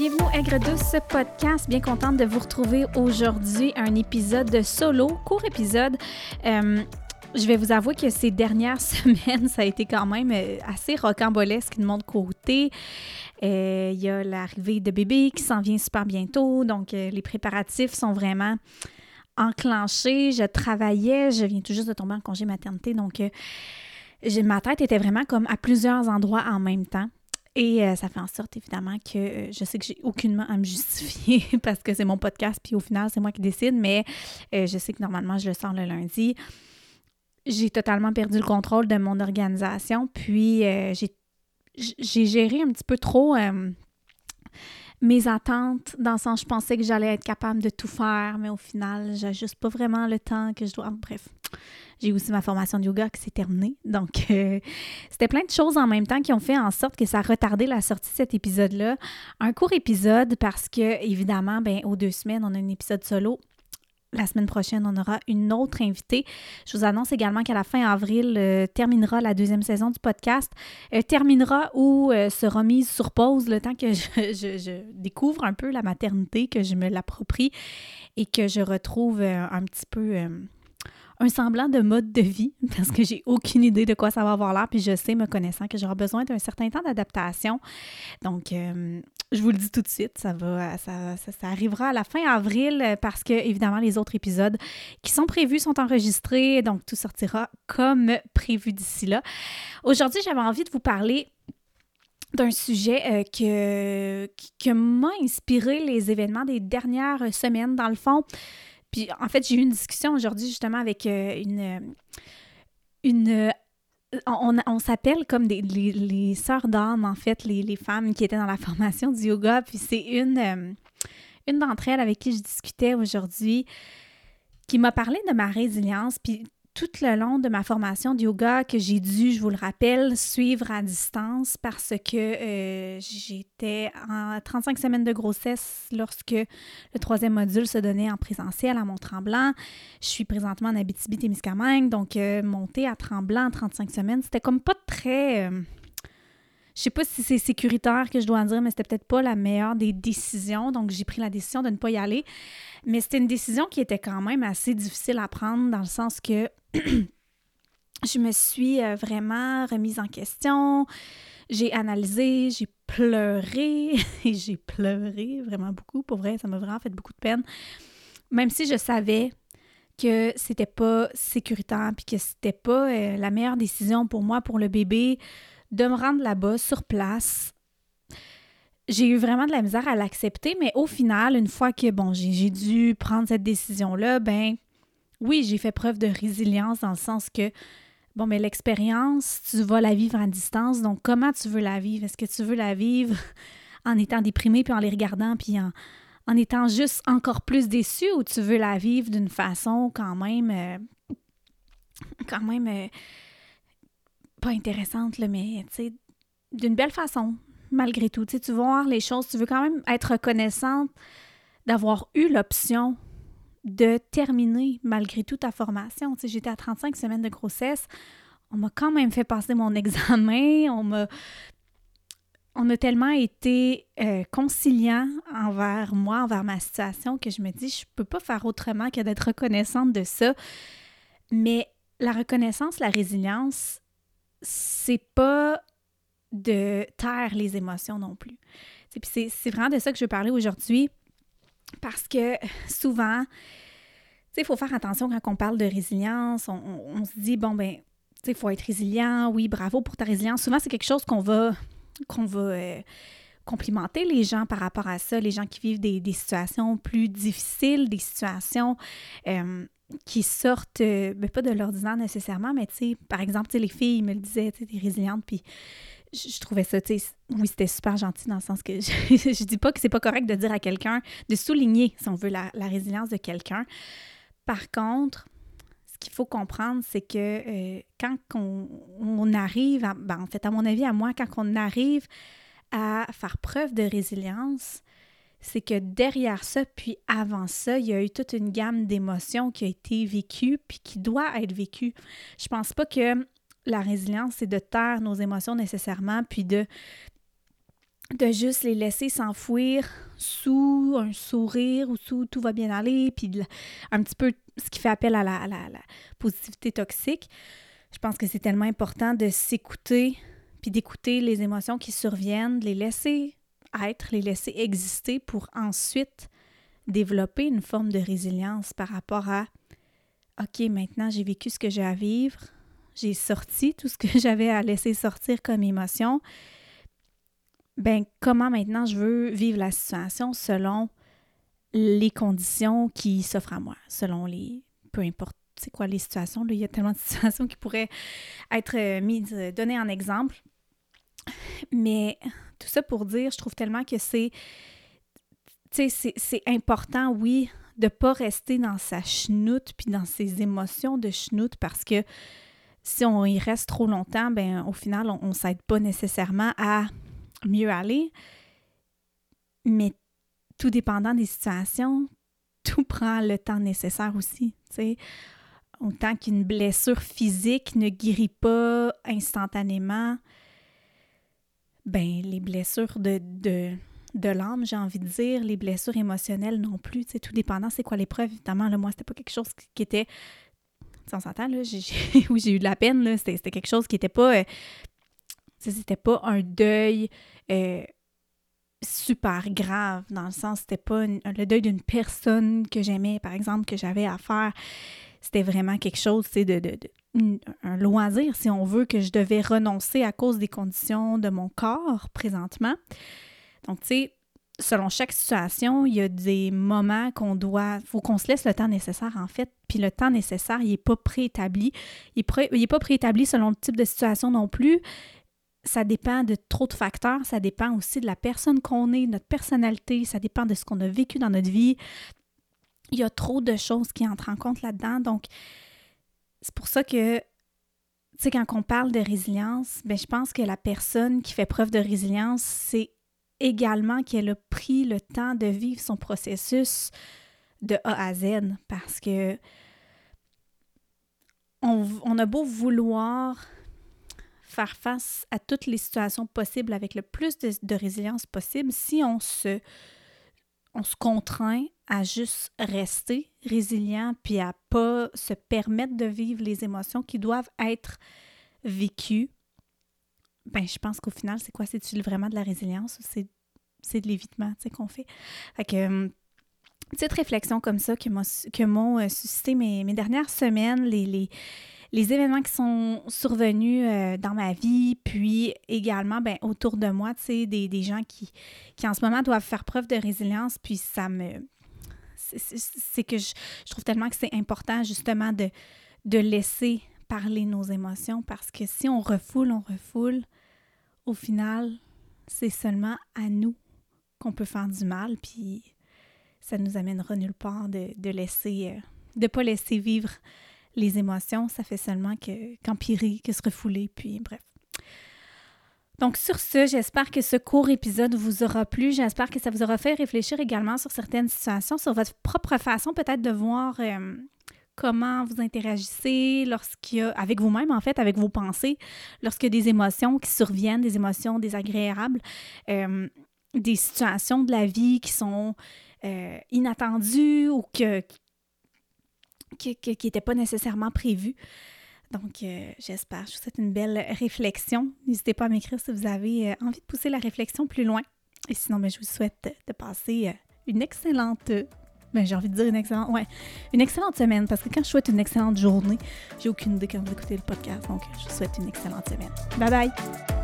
bienvenue au Aigre Douce podcast? Bien contente de vous retrouver aujourd'hui. Un épisode de solo, court épisode. Euh, je vais vous avouer que ces dernières semaines, ça a été quand même euh, assez rocambolesque de mon côté. Euh, il y a l'arrivée de bébé qui s'en vient super bientôt, donc les préparatifs sont vraiment enclenchés. Je travaillais, je viens tout juste de tomber en congé maternité, donc ma tête était vraiment comme à plusieurs endroits en même temps. Et euh, ça fait en sorte, évidemment, que euh, je sais que j'ai aucunement à me justifier parce que c'est mon podcast, puis au final, c'est moi qui décide, mais euh, je sais que normalement, je le sors le lundi. J'ai totalement perdu le contrôle de mon organisation, puis j'ai géré un petit peu trop mes attentes, dans le sens je pensais que j'allais être capable de tout faire, mais au final, j'ajuste pas vraiment le temps que je dois. Bref, j'ai aussi ma formation de yoga qui s'est terminée. Donc, euh, c'était plein de choses en même temps qui ont fait en sorte que ça a retardé la sortie de cet épisode-là. Un court épisode parce que, évidemment, ben, aux deux semaines, on a un épisode solo la semaine prochaine, on aura une autre invitée. Je vous annonce également qu'à la fin avril, euh, terminera la deuxième saison du podcast. Euh, terminera ou euh, sera mise sur pause le temps que je, découvre un peu la maternité, que je me l'approprie et que je retrouve un petit peu un semblant de mode de vie parce que j'ai aucune idée de quoi ça va avoir l'air, puis je sais, me connaissant, que j'aurai besoin d'un certain temps d'adaptation. Donc, je vous le dis tout de suite, ça va, ça, ça, arrivera à la fin avril parce que, évidemment, les autres épisodes qui sont prévus sont enregistrés, donc tout sortira comme prévu d'ici là. Aujourd'hui, j'avais envie de vous parler d'un sujet euh, que, que m'a inspiré les événements des dernières semaines. Dans le fond, puis en fait, j'ai eu une discussion aujourd'hui justement avec euh, une. Euh, une euh, on, s'appelle comme des, les, sœurs d'âme, en fait, les, femmes qui étaient dans la formation du yoga. Puis c'est une, une d'entre elles avec qui je discutais aujourd'hui qui m'a parlé de ma résilience. Puis tout le long de ma formation de yoga que j'ai dû, je vous le rappelle, suivre à distance parce que euh, j'étais en 35 semaines de grossesse lorsque le troisième module se donnait en présentiel à Mont-Tremblant. Je suis présentement en Abitibi-Témiscamingue, donc euh, monter à Tremblant en 35 semaines, c'était comme pas très... Euh, je sais pas si c'est sécuritaire que je dois en dire, mais c'était peut-être pas la meilleure des décisions. Donc, j'ai pris la décision de ne pas y aller. Mais c'était une décision qui était quand même assez difficile à prendre dans le sens que je me suis euh, vraiment remise en question. J'ai analysé, j'ai pleuré et j'ai pleuré vraiment beaucoup. Pour vrai, ça m'a vraiment fait beaucoup de peine. Même si je savais que c'était pas sécuritaire puis que c'était pas euh, la meilleure décision pour moi, pour le bébé, de me rendre là-bas sur place. J'ai eu vraiment de la misère à l'accepter, mais au final, une fois que bon, j'ai dû prendre cette décision-là, ben oui, j'ai fait preuve de résilience dans le sens que, bon, mais l'expérience, tu vas la vivre à distance. Donc, comment tu veux la vivre? Est-ce que tu veux la vivre en étant déprimé puis en les regardant puis en, en étant juste encore plus déçu ou tu veux la vivre d'une façon quand même, euh, quand même, euh, pas intéressante, là, mais, d'une belle façon, malgré tout. Tu veux voir les choses, tu veux quand même être reconnaissante d'avoir eu l'option de terminer malgré tout ta formation. J'étais à 35 semaines de grossesse. On m'a quand même fait passer mon examen. On m'a on a tellement été euh, conciliant envers moi, envers ma situation, que je me dis, je peux pas faire autrement que d'être reconnaissante de ça. Mais la reconnaissance, la résilience, c'est pas de taire les émotions non plus. C'est vraiment de ça que je veux parler aujourd'hui. Parce que souvent, il faut faire attention quand on parle de résilience. On, se dit, bon, ben, il faut être résilient. Oui, bravo pour ta résilience. Souvent, c'est quelque chose qu'on va, qu'on va euh, complimenter les gens par rapport à ça, les gens qui vivent des, situations plus difficiles, des situations euh, qui sortent, euh, ben, pas de l'ordinaire nécessairement, mais par exemple, les filles me le disaient, tu t'es résiliente, puis je, trouvais ça, tu sais, oui, c'était super gentil dans le sens que je, je dis pas que c'est pas correct de dire à quelqu'un, de souligner, si on veut, la, résilience de quelqu'un. Par contre, ce qu'il faut comprendre, c'est que euh, quand on, arrive, ben, en fait, à mon avis, à moi, quand on arrive à faire preuve de résilience, c'est que derrière ça, puis avant ça, il y a eu toute une gamme d'émotions qui a été vécue, puis qui doit être vécue. Je pense pas que la résilience, c'est de taire nos émotions nécessairement, puis de de juste les laisser s'enfouir sous un sourire ou sous tout va bien aller, puis un petit peu ce qui fait appel à la, la, positivité toxique. Je pense que c'est tellement important de s'écouter, puis d'écouter les émotions qui surviennent, de les laisser être, les laisser exister pour ensuite développer une forme de résilience par rapport à OK, maintenant j'ai vécu ce que j'ai à vivre, j'ai sorti tout ce que j'avais à laisser sortir comme émotion ben comment maintenant je veux vivre la situation selon les conditions qui s'offrent à moi, selon les peu importe c'est quoi les situations, il y a tellement de situations qui pourraient être euh, mises, euh, données en exemple. Mais tout ça pour dire, je trouve tellement que c'est c'est important, oui, de pas rester dans sa chenoute puis dans ses émotions de chenoute parce que si on y reste trop longtemps, ben au final, on ne s'aide pas nécessairement à mieux aller. Mais tout dépendant des situations, tout prend le temps nécessaire aussi. sais. Autant qu'une blessure physique ne guérit pas instantanément, ben les blessures de, de, de l'âme, j'ai envie de dire, les blessures émotionnelles non plus. sais, tout dépendant, c'est quoi l'épreuve. Évidemment, là, moi, c'était pas quelque chose qui, était. On s'entend, là, oui, j'ai eu de la peine, C'était quelque chose qui n'était pas euh, c'était pas un deuil euh, super grave, dans le sens, c'était pas le deuil d'une personne que j'aimais, par exemple, que j'avais à faire. C'était vraiment quelque chose, c'est de, de, un loisir, si on veut, que je devais renoncer à cause des conditions de mon corps présentement. Donc, tu sais, selon chaque situation, il y a des moments qu'on doit, faut qu'on se laisse le temps nécessaire en fait, puis le temps nécessaire, il n'est pas préétabli. Il n'est pas préétabli selon le type de situation non plus ça dépend de trop de facteurs, ça dépend aussi de la personne qu'on est, de notre personnalité, ça dépend de ce qu'on a vécu dans notre vie. Il y a trop de choses qui entrent en compte là-dedans. Donc, c'est pour ça que, tu sais, quand on parle de résilience, ben, je pense que la personne qui fait preuve de résilience, c'est également qu'elle a pris le temps de vivre son processus de A à Z parce que on, on a beau vouloir faire face à toutes les situations possibles avec le plus de, résilience possible si on se, on se contraint à juste rester résilient puis à pas se permettre de vivre les émotions qui doivent être vécues. Ben, je pense qu'au final, c'est quoi? C'est-tu vraiment de la résilience ou c'est, de l'évitement qu'on fait? Fait hum, petite réflexion comme ça que m'ont euh, suscité mes, mes, dernières semaines, les les événements qui sont survenus euh, dans ma vie, puis également ben, autour de moi, tu sais, des, gens qui, qui en ce moment doivent faire preuve de résilience, puis ça me... C'est que je, trouve tellement que c'est important justement de, de laisser parler nos émotions parce que si on refoule, on refoule, au final, c'est seulement à nous qu'on peut faire du mal, puis ça nous amènera nulle part de, de laisser, euh, de pas laisser vivre les émotions, ça fait seulement qu'empirer, que se refouler, puis bref. Donc sur ce, j'espère que ce court épisode vous aura plu. J'espère que ça vous aura fait réfléchir également sur certaines situations, sur votre propre façon peut-être de voir euh, comment vous interagissez lorsqu'il y a, avec vous-même en fait, avec vos pensées, lorsqu'il y a des émotions qui surviennent, des émotions désagréables, euh, des situations de la vie qui sont euh, inattendues ou que, qui n'était pas nécessairement prévu. Donc, euh, j'espère. Je vous souhaite une belle réflexion. N'hésitez pas à m'écrire si vous avez euh, envie de pousser la réflexion plus loin. Et sinon, ben, je vous souhaite de passer euh, une excellente. Ben, j'ai envie de dire une excellente. Ouais, une excellente semaine. Parce que quand je souhaite une excellente journée, j'ai aucune idée quand vous écoutez le podcast. Donc, je vous souhaite une excellente semaine. Bye bye!